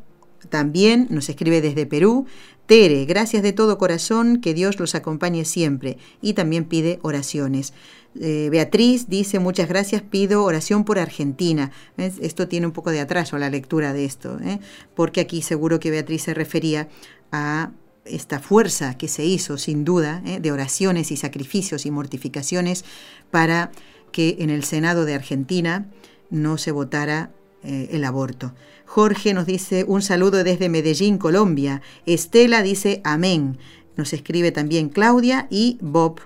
también nos escribe desde Perú. Tere, gracias de todo corazón, que Dios los acompañe siempre. Y también pide oraciones. Beatriz dice, muchas gracias, pido oración por Argentina. Esto tiene un poco de atraso la lectura de esto, porque aquí seguro que Beatriz se refería a esta fuerza que se hizo, sin duda, ¿eh? de oraciones y sacrificios y mortificaciones para que en el Senado de Argentina no se votara eh, el aborto. Jorge nos dice un saludo desde Medellín, Colombia. Estela dice amén. Nos escribe también Claudia y Bob.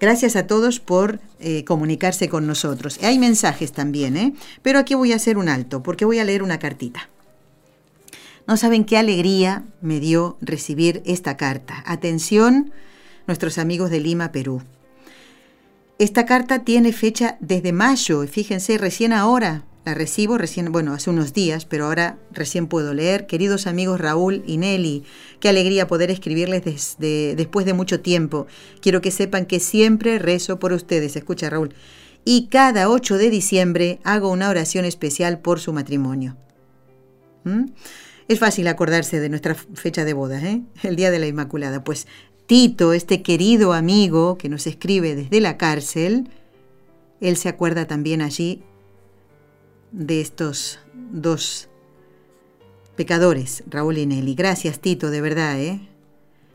Gracias a todos por eh, comunicarse con nosotros. Hay mensajes también, pero aquí voy a hacer un alto porque voy a leer una cartita. No saben qué alegría me dio recibir esta carta. Atención, nuestros amigos de Lima, Perú. Esta carta tiene fecha desde mayo, fíjense, recién ahora la recibo, recién, bueno, hace unos días, pero ahora recién puedo leer. Queridos amigos Raúl y Nelly, qué alegría poder escribirles desde, después de mucho tiempo. Quiero que sepan que siempre rezo por ustedes, escucha Raúl, y cada 8 de diciembre hago una oración especial por su matrimonio. ¿Mm? Es fácil acordarse de nuestra fecha de boda, ¿eh? el Día de la Inmaculada. Pues Tito, este querido amigo que nos escribe desde la cárcel, él se acuerda también allí de estos dos pecadores, Raúl y Nelly. Gracias, Tito, de verdad, ¿eh?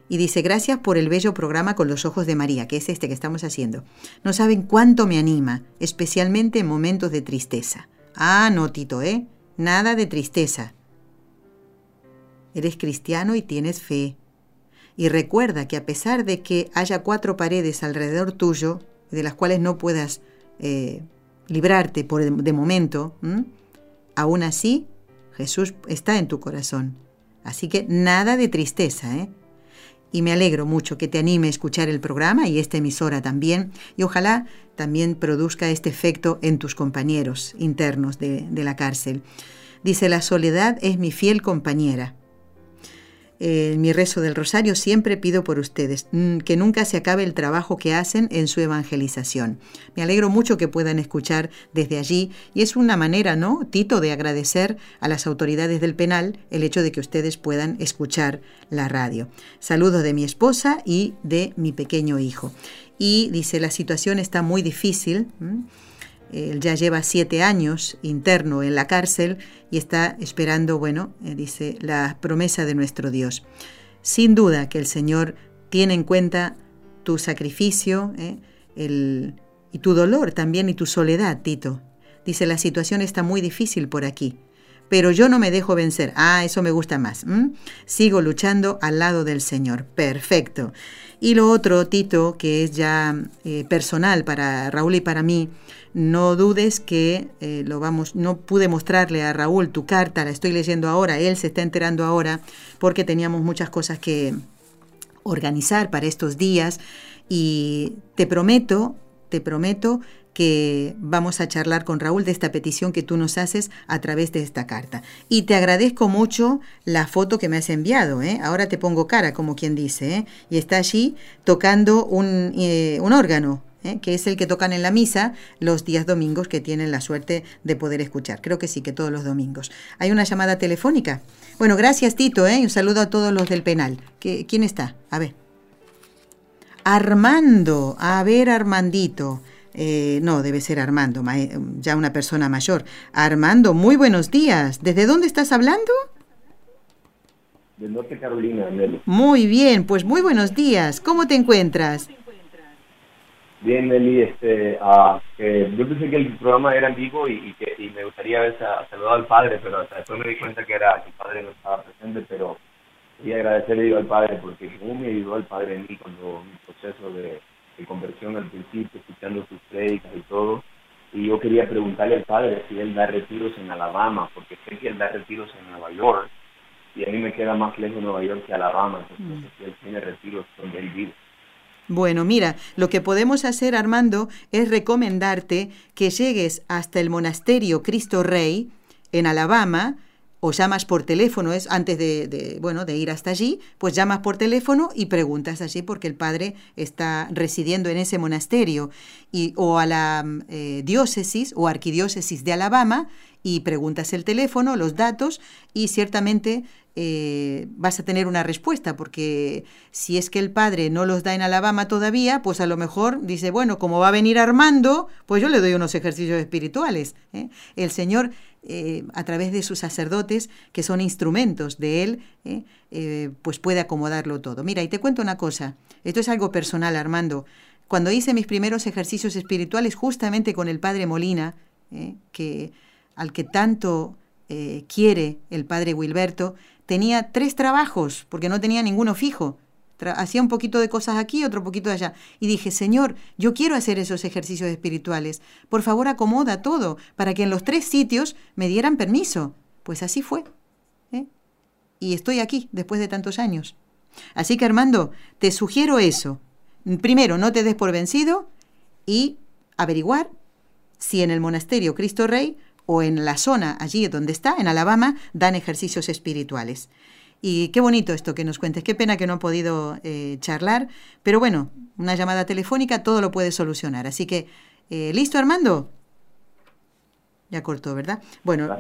Y dice, gracias por el bello programa con los ojos de María, que es este que estamos haciendo. No saben cuánto me anima, especialmente en momentos de tristeza. Ah, no, Tito, ¿eh? Nada de tristeza. Eres cristiano y tienes fe. Y recuerda que a pesar de que haya cuatro paredes alrededor tuyo, de las cuales no puedas eh, librarte por de, momento, aún así Jesús está en tu corazón. Así que nada de tristeza, ¿eh? Y me alegro mucho que te anime a escuchar el programa y esta emisora también, y ojalá también produzca este efecto en tus compañeros internos de, de la cárcel. Dice, la soledad es mi fiel compañera en mi rezo del rosario siempre pido por ustedes, mm, que nunca se acabe el trabajo que hacen en su evangelización. Me alegro mucho que puedan escuchar desde allí y es una manera, ¿no, Tito, de agradecer a las autoridades del penal el hecho de que ustedes puedan escuchar la radio. Saludos de mi esposa y de mi pequeño hijo. Y dice, la situación está muy difícil. Él ya lleva siete años interno en la cárcel y está esperando, bueno, eh, dice, la promesa de nuestro Dios. Sin duda que el Señor tiene en cuenta tu sacrificio eh, y tu dolor también y tu soledad, Tito. Dice, la situación está muy difícil por aquí, pero yo no me dejo vencer. Ah, eso me gusta más. Sigo luchando al lado del Señor. Perfecto. Y lo otro, Tito, que es ya eh, personal para Raúl y para mí, no dudes que eh, lo vamos, no pude mostrarle a Raúl tu carta, la estoy leyendo ahora, él se está enterando ahora porque teníamos muchas cosas que organizar para estos días. Y te prometo, te prometo que vamos a charlar con Raúl de esta petición que tú nos haces a través de esta carta. Y te agradezco mucho la foto que me has enviado. ¿eh? Ahora te pongo cara, como quien dice. ¿eh? Y está allí tocando un, eh, un órgano, ¿eh? que es el que tocan en la misa los días domingos que tienen la suerte de poder escuchar. Creo que sí, que todos los domingos. ¿Hay una llamada telefónica? Bueno, gracias Tito, ¿eh? un saludo a todos los del penal. ¿Quién está? A ver. Armando, a ver Armandito. Eh, no, debe ser Armando, ya una persona mayor. Armando, muy buenos días. ¿Desde dónde estás hablando? De Norte Carolina, Muy bien, pues muy buenos días. ¿Cómo te encuentras? Bien, Meli, este, uh, yo pensé que el programa era en vivo y, que y me gustaría haber saludado al padre, pero hasta después me di cuenta que era que el padre no estaba presente, pero quería agradecerle al padre porque cómo me ayudó el padre en mí cuando mi proceso de, conversión al principio, escuchando sus prédicas y todo. Y yo quería preguntarle al padre si él da retiros en Alabama, porque sé que él da retiros en Nueva York y a mí me queda más lejos Nueva York que Alabama, entonces mm. si él tiene retiros donde él vive. Bueno, mira, lo que podemos hacer, Armando, es recomendarte que llegues hasta el monasterio Cristo Rey en Alabama, o llamas por teléfono, es antes de, bueno, de ir hasta allí, pues llamas por teléfono y preguntas allí porque el padre está residiendo en ese monasterio, y, o a la eh, diócesis o arquidiócesis de Alabama y preguntas el teléfono, los datos y ciertamente eh, vas a tener una respuesta, porque si es que el padre no los da en Alabama todavía, pues a lo mejor dice, bueno, como va a venir Armando, pues yo le doy unos ejercicios espirituales. ¿eh? El Señor, eh, a través de sus sacerdotes, que son instrumentos de Él, pues puede acomodarlo todo. Mira, y te cuento una cosa, esto es algo personal, Armando. Cuando hice mis primeros ejercicios espirituales justamente con el padre Molina, que, al que tanto quiere el padre Wilberto, tenía tres trabajos, porque no tenía ninguno fijo. Hacía un poquito de cosas aquí, otro poquito de allá. Y dije, Señor, yo quiero hacer esos ejercicios espirituales. Por favor, acomoda todo para que en los tres sitios me dieran permiso. Pues así fue. ¿eh? Y estoy aquí después de tantos años. Así que, Armando, te sugiero eso. Primero, no te des por vencido y averiguar si en el monasterio Cristo Rey o en la zona allí donde está, en Alabama, dan ejercicios espirituales. Y qué bonito esto que nos cuentes. Qué pena que no ha podido eh, charlar, pero bueno, una llamada telefónica todo lo puede solucionar. Así que, eh, ¿listo, Armando? Ya cortó, ¿verdad? Bueno,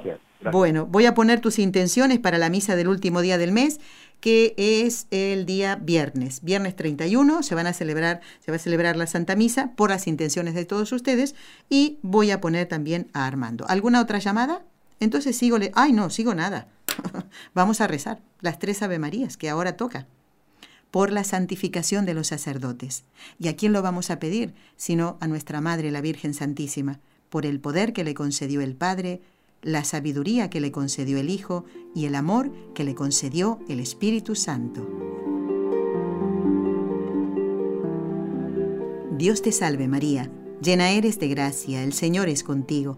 bueno, voy a poner tus intenciones para la misa del último día del mes que es el día viernes, viernes 31, se van a celebrar, se va a celebrar la Santa Misa por las intenciones de todos ustedes y voy a poner también a Armando. ¿Alguna otra llamada? Entonces sigo, ay no, sigo nada. Vamos a rezar las tres Ave Marías que ahora toca. por la santificación de los sacerdotes. ¿Y a quién lo vamos a pedir? Sino a nuestra Madre, la Virgen Santísima, por el poder que le concedió el Padre, la sabiduría que le concedió el Hijo y el amor que le concedió el Espíritu Santo. Dios te salve María, llena eres de gracia, el Señor es contigo,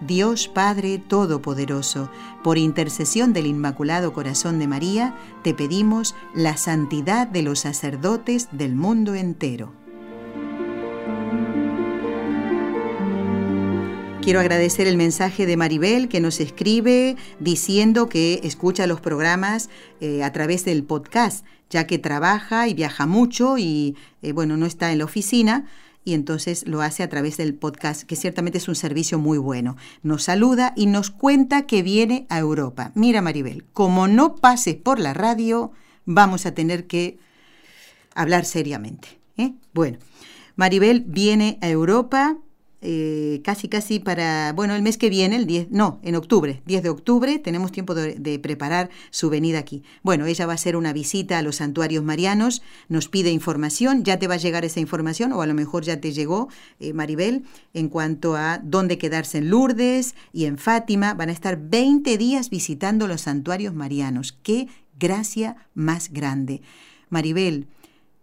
Dios Padre Todopoderoso, por intercesión del Inmaculado Corazón de María, te pedimos la santidad de los sacerdotes del mundo entero. Quiero agradecer el mensaje de Maribel que nos escribe diciendo que escucha los programas eh, a través del podcast ya que trabaja y viaja mucho y, eh, bueno, no está en la oficina y entonces lo hace a través del podcast, que ciertamente es un servicio muy bueno. Nos saluda y nos cuenta que viene a Europa. Mira, Maribel, como no pases por la radio, vamos a tener que hablar seriamente. ¿eh? Bueno, Maribel viene a Europa eh, casi casi para, bueno, el mes que viene, el 10, no, en octubre, 10 de octubre, tenemos tiempo de, preparar su venida aquí. Bueno, ella va a hacer una visita a los santuarios marianos, nos pide información, ya te va a llegar esa información, o a lo mejor ya te llegó, eh, Maribel, en cuanto a dónde quedarse en Lourdes y en Fátima. Van a estar 20 días visitando los santuarios marianos. ¡Qué gracia más grande! Maribel,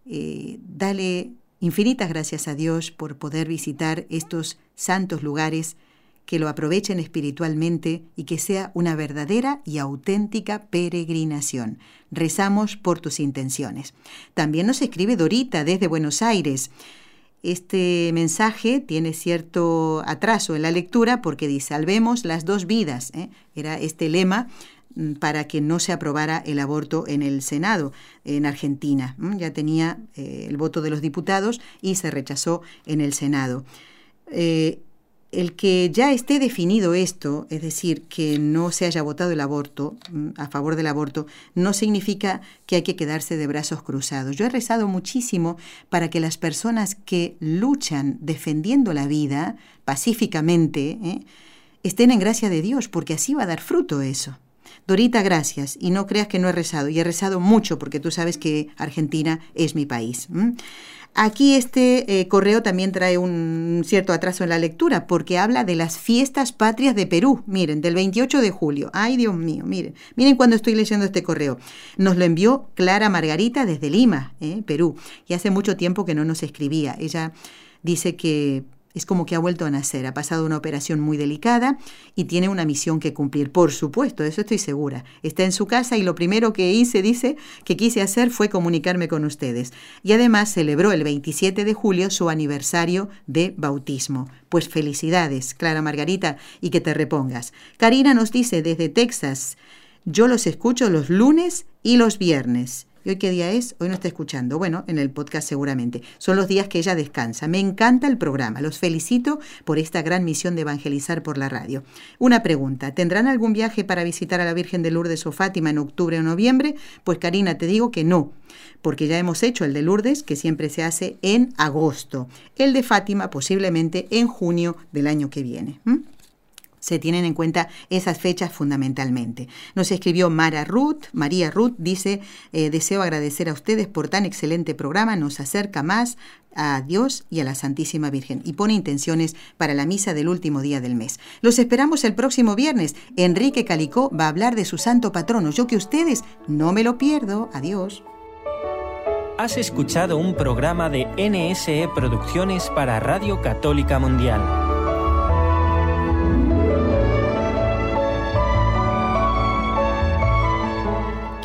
eh, dale Infinitas gracias a Dios por poder visitar estos santos lugares, que lo aprovechen espiritualmente y que sea una verdadera y auténtica peregrinación. Rezamos por tus intenciones. También nos escribe Dorita desde Buenos Aires. Este mensaje tiene cierto atraso en la lectura porque dice, salvemos las dos vidas. ¿eh? Era este lema para que no se aprobara el aborto en el Senado en Argentina. Ya tenía eh, el voto de los diputados y se rechazó en el Senado. Eh, el que ya esté definido esto, es decir, que no se haya votado el aborto, mm, a favor del aborto, no significa que hay que quedarse de brazos cruzados. Yo he rezado muchísimo para que las personas que luchan defendiendo la vida pacíficamente ¿eh? estén en gracia de Dios, porque así va a dar fruto eso. Dorita, gracias. Y no creas que no he rezado. Y he rezado mucho porque tú sabes que Argentina es mi país. Aquí este eh, correo también trae un cierto atraso en la lectura porque habla de las fiestas patrias de Perú. Miren, del 28 de julio. Ay, Dios mío, miren. Miren cuando estoy leyendo este correo. Nos lo envió Clara Margarita desde Lima, ¿eh? Perú. Y hace mucho tiempo que no nos escribía. Ella dice que es como que ha vuelto a nacer, ha pasado una operación muy delicada y tiene una misión que cumplir. Por supuesto, de eso estoy segura. Está en su casa y lo primero que hice, dice, que quise hacer fue comunicarme con ustedes. Y además celebró el 27 de julio su aniversario de bautismo. Pues felicidades, Clara Margarita, y que te repongas. Karina nos dice desde Texas, yo los escucho los lunes y los viernes. ¿Y hoy qué día es? Hoy no está escuchando. Bueno, en el podcast seguramente. Son los días que ella descansa. Me encanta el programa. Los felicito por esta gran misión de evangelizar por la radio. Una pregunta. ¿Tendrán algún viaje para visitar a la Virgen de Lourdes o Fátima en octubre o noviembre? Pues Karina, te digo que no, porque ya hemos hecho el de Lourdes, que siempre se hace en agosto. El de Fátima posiblemente en junio del año que viene se tienen en cuenta esas fechas fundamentalmente. Nos escribió Mara Ruth, María Ruth dice, eh, deseo agradecer a ustedes por tan excelente programa, nos acerca más a Dios y a la Santísima Virgen y pone intenciones para la misa del último día del mes. Los esperamos el próximo viernes. Enrique Calicó va a hablar de su santo patrono. Yo que ustedes no me lo pierdo. Adiós. Has escuchado un programa de NSE Producciones para Radio Católica Mundial.